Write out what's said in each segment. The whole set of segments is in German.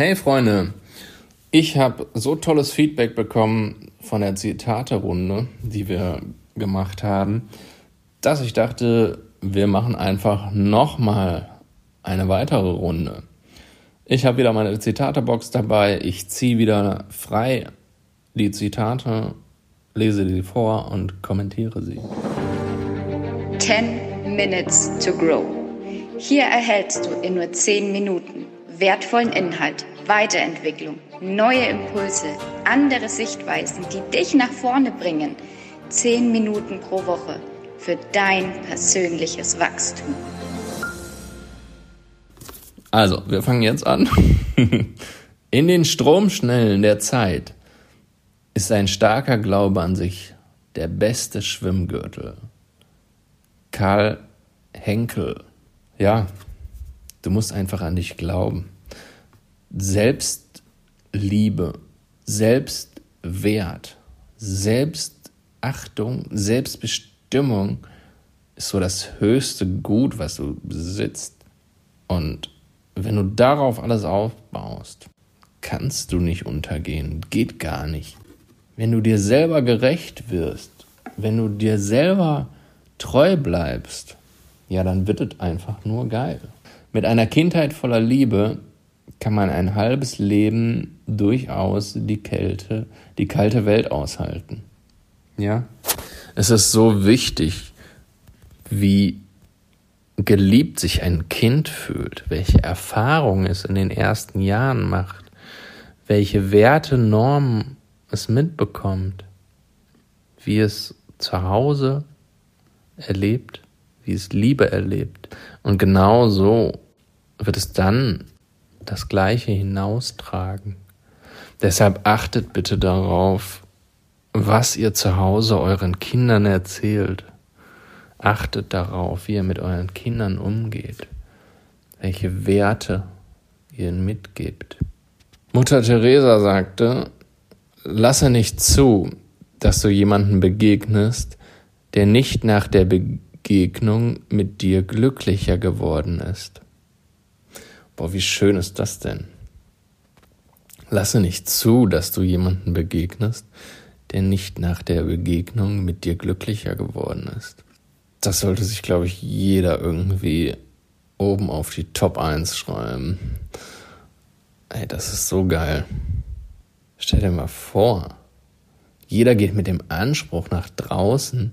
Hey Freunde, ich habe so tolles Feedback bekommen von der Zitate-Runde, die wir gemacht haben, dass ich dachte, wir machen einfach nochmal eine weitere Runde. Ich habe wieder meine Zitate-Box dabei. Ich ziehe wieder frei die Zitate, lese die vor und kommentiere sie. 10 Minutes to Grow. Hier erhältst du in nur 10 Minuten wertvollen Inhalt, Weiterentwicklung, neue Impulse, andere Sichtweisen, die dich nach vorne bringen. 10 Minuten pro Woche für dein persönliches Wachstum. Also, wir fangen jetzt an. In den Stromschnellen der Zeit ist ein starker Glaube an sich der beste Schwimmgürtel. Karl Henkel. Ja, du musst einfach an dich glauben. Selbstliebe, Selbstwert, Selbstachtung, Selbstbestimmung ist so das höchste Gut, was du besitzt. Und wenn du darauf alles aufbaust, kannst du nicht untergehen. Geht gar nicht. Wenn du dir selber gerecht wirst, wenn du dir selber treu bleibst, ja, dann wird es einfach nur geil. Mit einer Kindheit voller Liebe kann man ein halbes Leben durchaus die Kälte, die kalte Welt aushalten. Ja? Es ist so wichtig, wie geliebt sich ein Kind fühlt, welche Erfahrungen es in den ersten Jahren macht, welche Werte, Normen es mitbekommt, wie es zu Hause erlebt, wie es Liebe erlebt. Und genau so wird es dann das Gleiche hinaustragen. Deshalb achtet bitte darauf, was ihr zu Hause euren Kindern erzählt. Achtet darauf, wie ihr mit euren Kindern umgeht, welche Werte ihr ihnen mitgebt. Mutter Teresa sagte, lasse nicht zu, dass du jemanden begegnest, der nicht nach der Begegnung mit dir glücklicher geworden ist. Boah, wie schön ist das denn? Lasse nicht zu, dass du jemanden begegnest, der nicht nach der Begegnung mit dir glücklicher geworden ist das sollte sich, glaube ich, jeder irgendwie oben auf die Top 1 schreiben. Ey, das ist so geil. Stell dir mal vor, jeder geht mit dem Anspruch nach draußen,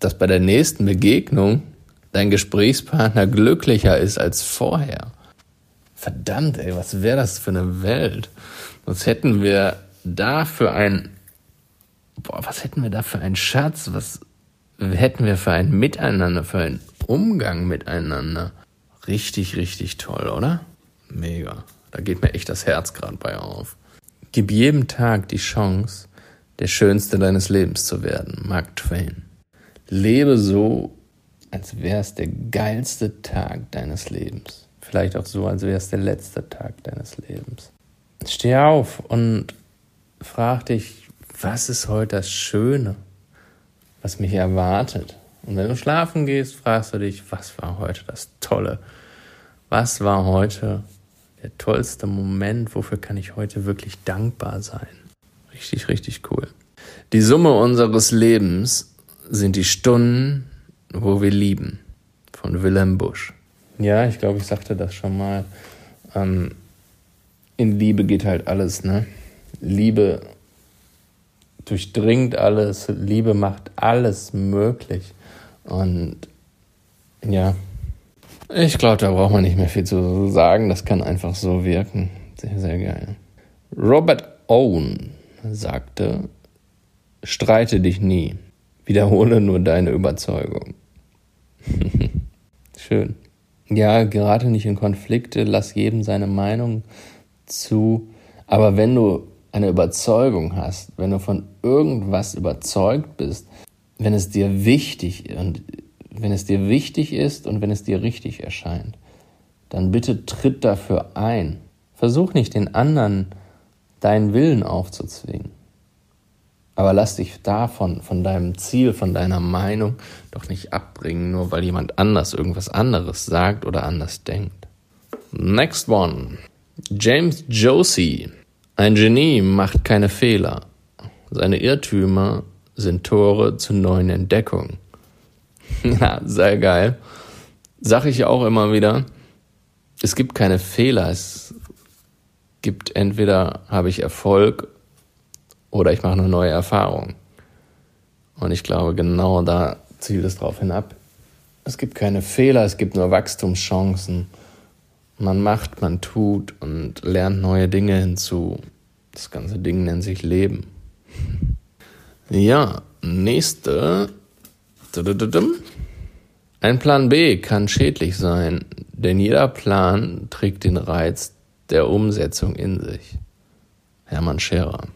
dass bei der nächsten Begegnung dein Gesprächspartner glücklicher ist als vorher. Verdammt, ey, was wäre das für eine Welt? Was hätten wir da für ein, boah, was hätten wir da für einen Schatz? Was, hätten wir für ein Miteinander, für einen Umgang miteinander. Richtig, richtig toll, oder? Mega. Da geht mir echt das Herz gerade bei auf. Gib jedem Tag die Chance, der Schönste deines Lebens zu werden. Mark Twain. Lebe so, als wäre es der geilste Tag deines Lebens. Vielleicht auch so, als wäre es der letzte Tag deines Lebens. Steh auf und frag dich, was ist heute das Schöne? was mich erwartet. Und wenn du schlafen gehst, fragst du dich, was war heute das Tolle? Was war heute der tollste Moment? Wofür kann ich heute wirklich dankbar sein? Richtig, richtig cool. Die Summe unseres Lebens sind die Stunden, wo wir lieben. Von Willem Busch. Ja, ich glaube, ich sagte das schon mal. Ähm, in Liebe geht halt alles, ne? Liebe durchdringt alles, Liebe macht alles möglich. Und ja, ich glaube, da braucht man nicht mehr viel zu sagen. Das kann einfach so wirken. Sehr, sehr geil. Robert Owen sagte, streite dich nie. Wiederhole nur deine Überzeugung. Schön. Ja, gerade nicht in Konflikte, lass jedem seine Meinung zu. Aber wenn du eine Überzeugung hast, wenn du von irgendwas überzeugt bist, wenn es dir wichtig und wenn es dir wichtig ist und wenn es dir richtig erscheint, dann bitte tritt dafür ein. Versuch nicht den anderen deinen Willen aufzuzwingen. Aber lass dich davon, von deinem Ziel, von deiner Meinung doch nicht abbringen, nur weil jemand anders irgendwas anderes sagt oder anders denkt. Next one. James Josie. Ein Genie macht keine Fehler. Seine Irrtümer sind Tore zu neuen Entdeckungen. ja, sehr geil. Sag ich auch immer wieder. Es gibt keine Fehler. Es gibt entweder habe ich Erfolg oder ich mache eine neue Erfahrung. Und ich glaube, genau da zielt es drauf hinab. Es gibt keine Fehler, es gibt nur Wachstumschancen. Man macht, man tut und lernt neue Dinge hinzu. Das ganze Ding nennt sich Leben. Ja, nächste. Ein Plan B kann schädlich sein, denn jeder Plan trägt den Reiz der Umsetzung in sich. Hermann Scherer.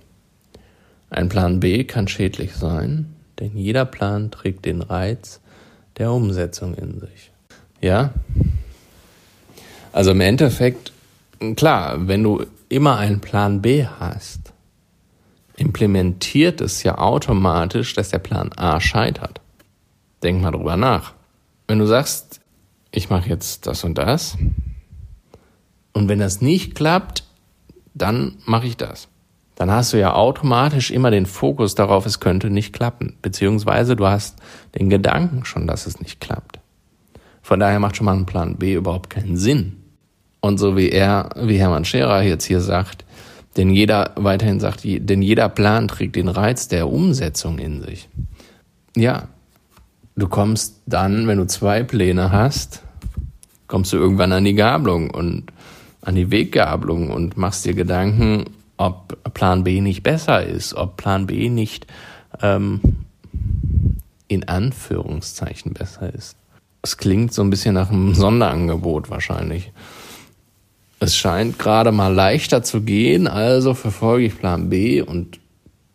Ein Plan B kann schädlich sein, denn jeder Plan trägt den Reiz der Umsetzung in sich. Ja? Also im Endeffekt, klar, wenn du immer einen Plan B hast, implementiert es ja automatisch, dass der Plan A scheitert. Denk mal drüber nach. Wenn du sagst, ich mache jetzt das und das, und wenn das nicht klappt, dann mache ich das dann hast du ja automatisch immer den Fokus darauf, es könnte nicht klappen. Beziehungsweise du hast den Gedanken schon, dass es nicht klappt. Von daher macht schon mal ein Plan B überhaupt keinen Sinn. Und so wie er, wie Hermann Scherer jetzt hier sagt, denn jeder, weiterhin sagt, denn jeder Plan trägt den Reiz der Umsetzung in sich. Ja, du kommst dann, wenn du zwei Pläne hast, kommst du irgendwann an die Gabelung und an die Weggabelung und machst dir Gedanken, ob Plan B nicht besser ist, ob Plan B nicht ähm, in Anführungszeichen besser ist. Es klingt so ein bisschen nach einem Sonderangebot wahrscheinlich. Es scheint gerade mal leichter zu gehen, also verfolge ich Plan B und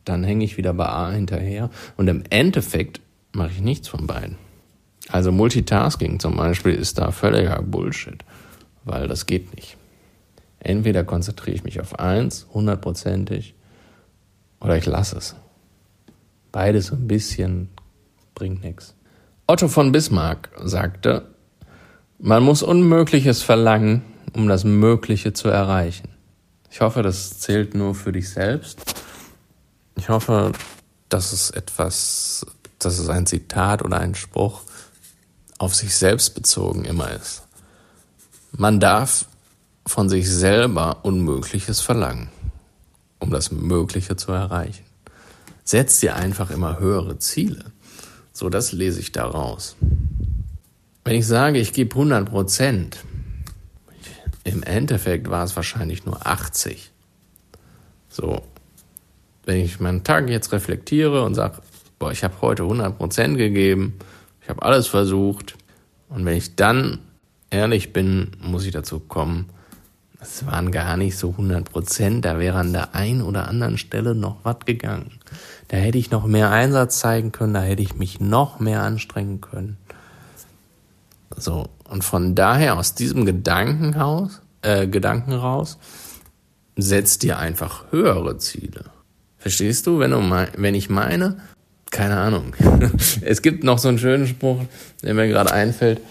dann hänge ich wieder bei A hinterher. Und im Endeffekt mache ich nichts von beiden. Also Multitasking zum Beispiel ist da völliger Bullshit, weil das geht nicht. Entweder konzentriere ich mich auf eins, hundertprozentig, oder ich lasse es. Beides ein bisschen bringt nichts. Otto von Bismarck sagte, man muss Unmögliches verlangen, um das Mögliche zu erreichen. Ich hoffe, das zählt nur für dich selbst. Ich hoffe, dass es etwas, dass es ein Zitat oder ein Spruch auf sich selbst bezogen immer ist. Man darf von sich selber Unmögliches verlangen, um das Mögliche zu erreichen. Setz dir einfach immer höhere Ziele. So, das lese ich daraus. Wenn ich sage, ich gebe 100 Prozent, im Endeffekt war es wahrscheinlich nur 80. So, wenn ich meinen Tag jetzt reflektiere und sage, boah, ich habe heute 100 Prozent gegeben, ich habe alles versucht, und wenn ich dann ehrlich bin, muss ich dazu kommen, es waren gar nicht so 100 Prozent, da wäre an der einen oder anderen Stelle noch was gegangen. Da hätte ich noch mehr Einsatz zeigen können, da hätte ich mich noch mehr anstrengen können. So, und von daher aus diesem Gedankenhaus, äh, Gedanken raus, setzt dir einfach höhere Ziele. Verstehst du, wenn du mein, wenn ich meine, keine Ahnung. es gibt noch so einen schönen Spruch, der mir gerade einfällt.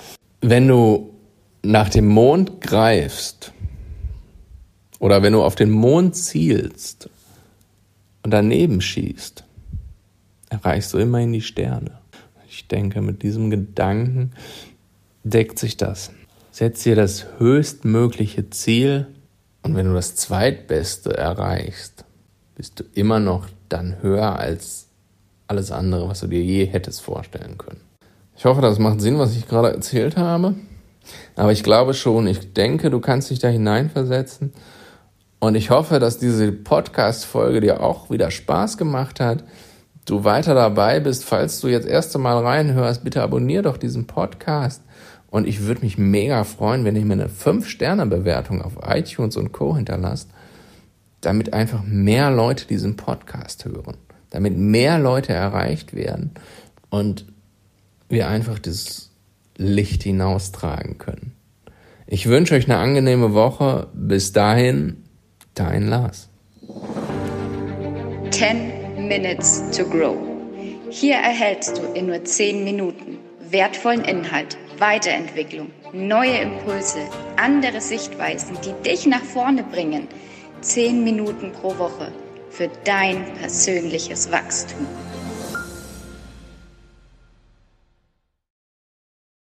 Wenn du nach dem Mond greifst, oder wenn du auf den Mond zielst und daneben schießt, erreichst du immerhin die Sterne. Ich denke, mit diesem Gedanken deckt sich das. Setz dir das höchstmögliche Ziel und wenn du das zweitbeste erreichst, bist du immer noch dann höher als alles andere, was du dir je hättest vorstellen können. Ich hoffe, das macht Sinn, was ich gerade erzählt habe. Aber ich glaube schon, ich denke, du kannst dich da hineinversetzen und ich hoffe, dass diese Podcast-Folge dir auch wieder Spaß gemacht hat. Du weiter dabei bist. Falls du jetzt erst einmal reinhörst, bitte abonnier doch diesen Podcast. Und ich würde mich mega freuen, wenn ihr mir eine 5-Sterne-Bewertung auf iTunes und Co. hinterlasst, damit einfach mehr Leute diesen Podcast hören. Damit mehr Leute erreicht werden und wir einfach das Licht hinaustragen können. Ich wünsche euch eine angenehme Woche. Bis dahin, Dein Lars. 10 Minutes to Grow. Hier erhältst du in nur 10 Minuten wertvollen Inhalt, Weiterentwicklung neue Impulse, andere Sichtweisen, die dich nach vorne bringen. Zehn Minuten pro Woche für dein persönliches Wachstum.